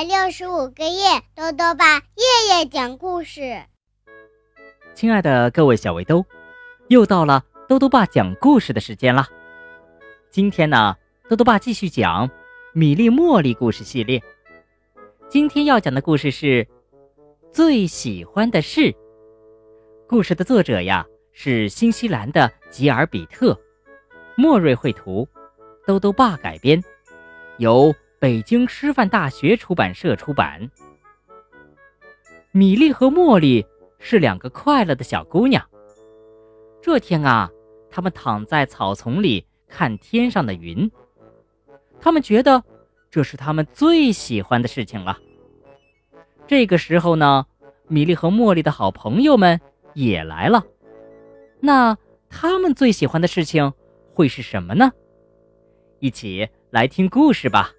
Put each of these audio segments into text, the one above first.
百六十五个夜，兜兜爸夜夜讲故事。亲爱的各位小围兜，又到了兜兜爸讲故事的时间了。今天呢，兜兜爸继续讲《米粒茉莉》故事系列。今天要讲的故事是最喜欢的事。故事的作者呀是新西兰的吉尔比特，莫瑞绘图，兜兜爸改编，由。北京师范大学出版社出版。米莉和茉莉是两个快乐的小姑娘。这天啊，她们躺在草丛里看天上的云。她们觉得这是她们最喜欢的事情了。这个时候呢，米莉和茉莉的好朋友们也来了。那他们最喜欢的事情会是什么呢？一起来听故事吧。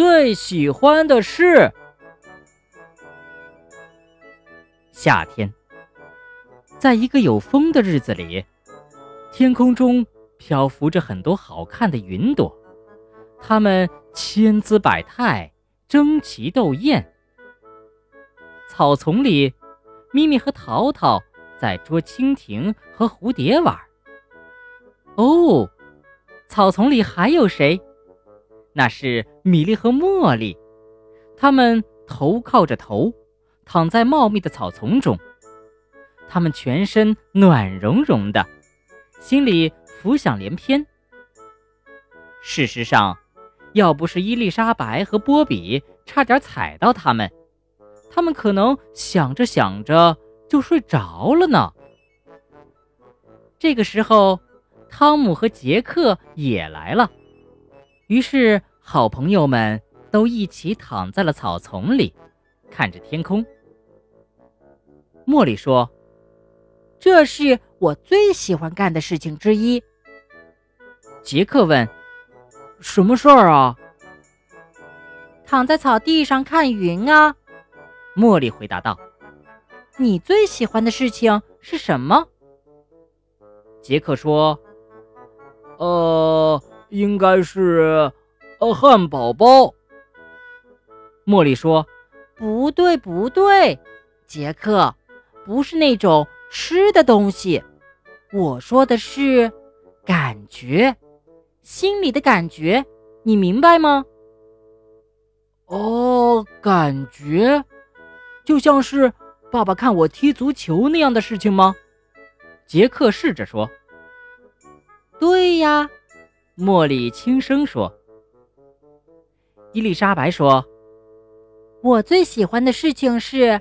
最喜欢的是夏天，在一个有风的日子里，天空中漂浮着很多好看的云朵，它们千姿百态，争奇斗艳。草丛里，咪咪和淘淘在捉蜻蜓和蝴蝶玩。哦，草丛里还有谁？那是米莉和茉莉，他们头靠着头，躺在茂密的草丛中。他们全身暖融融的，心里浮想联翩。事实上，要不是伊丽莎白和波比差点踩到他们，他们可能想着想着就睡着了呢。这个时候，汤姆和杰克也来了。于是，好朋友们都一起躺在了草丛里，看着天空。茉莉说：“这是我最喜欢干的事情之一。”杰克问：“什么事儿啊？”“躺在草地上看云啊。”茉莉回答道。“你最喜欢的事情是什么？”杰克说：“呃。”应该是，呃，汉堡包。茉莉说：“不对，不对，杰克，不是那种吃的东西。我说的是感觉，心里的感觉，你明白吗？”哦，感觉，就像是爸爸看我踢足球那样的事情吗？杰克试着说：“对呀。”茉莉轻声说：“伊丽莎白说，我最喜欢的事情是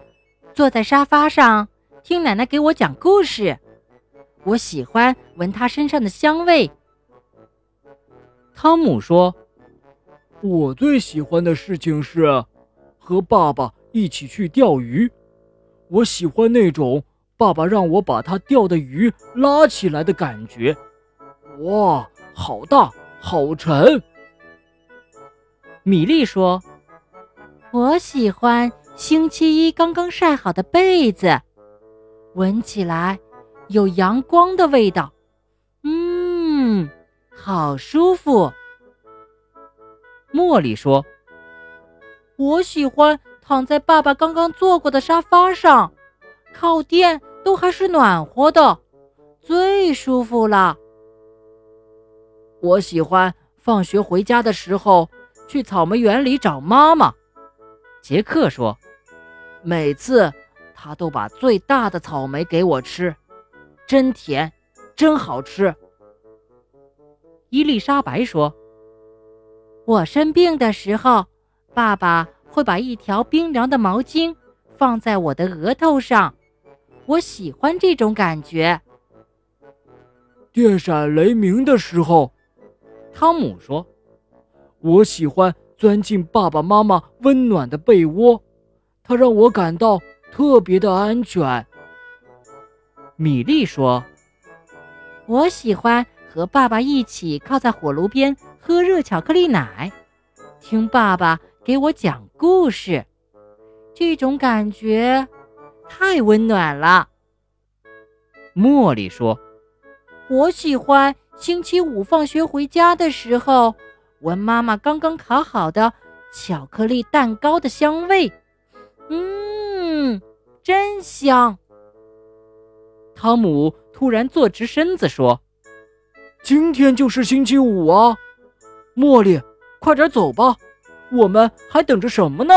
坐在沙发上听奶奶给我讲故事。我喜欢闻她身上的香味。”汤姆说：“我最喜欢的事情是和爸爸一起去钓鱼。我喜欢那种爸爸让我把他钓的鱼拉起来的感觉。哇！”好大，好沉。米粒说：“我喜欢星期一刚刚晒好的被子，闻起来有阳光的味道，嗯，好舒服。”茉莉说：“我喜欢躺在爸爸刚刚坐过的沙发上，靠垫都还是暖和的，最舒服了。”我喜欢放学回家的时候去草莓园里找妈妈。杰克说：“每次他都把最大的草莓给我吃，真甜，真好吃。”伊丽莎白说：“我生病的时候，爸爸会把一条冰凉的毛巾放在我的额头上，我喜欢这种感觉。”电闪雷鸣的时候。汤姆说：“我喜欢钻进爸爸妈妈温暖的被窝，它让我感到特别的安全。”米莉说：“我喜欢和爸爸一起靠在火炉边喝热巧克力奶，听爸爸给我讲故事，这种感觉太温暖了。”茉莉说：“我喜欢。”星期五放学回家的时候，闻妈妈刚刚烤好的巧克力蛋糕的香味。嗯，真香。汤姆突然坐直身子说：“今天就是星期五啊，茉莉，快点走吧，我们还等着什么呢？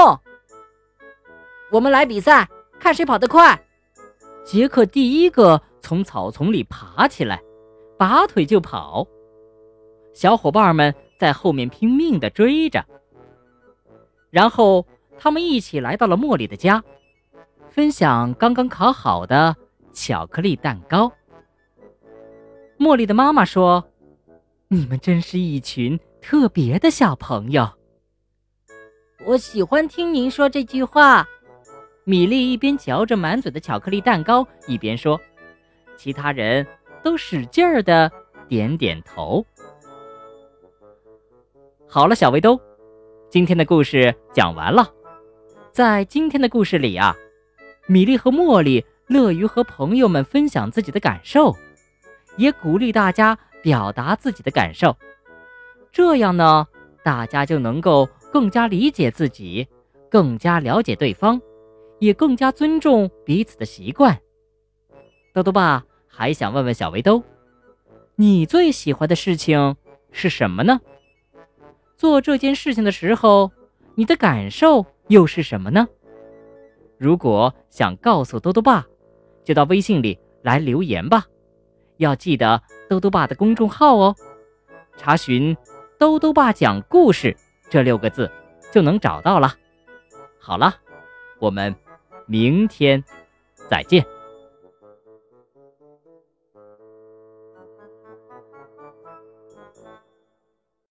我们来比赛，看谁跑得快。”杰克第一个从草丛里爬起来，拔腿就跑，小伙伴们在后面拼命地追着。然后他们一起来到了茉莉的家，分享刚刚烤好的。巧克力蛋糕。茉莉的妈妈说：“你们真是一群特别的小朋友。”我喜欢听您说这句话。米莉一边嚼着满嘴的巧克力蛋糕，一边说。其他人都使劲儿的点点头。好了，小围兜，今天的故事讲完了。在今天的故事里啊，米莉和茉莉。乐于和朋友们分享自己的感受，也鼓励大家表达自己的感受。这样呢，大家就能够更加理解自己，更加了解对方，也更加尊重彼此的习惯。豆豆爸还想问问小围兜，你最喜欢的事情是什么呢？做这件事情的时候，你的感受又是什么呢？如果想告诉兜兜爸，就到微信里来留言吧，要记得兜兜爸的公众号哦，查询“兜兜爸讲故事”这六个字就能找到了。好了，我们明天再见。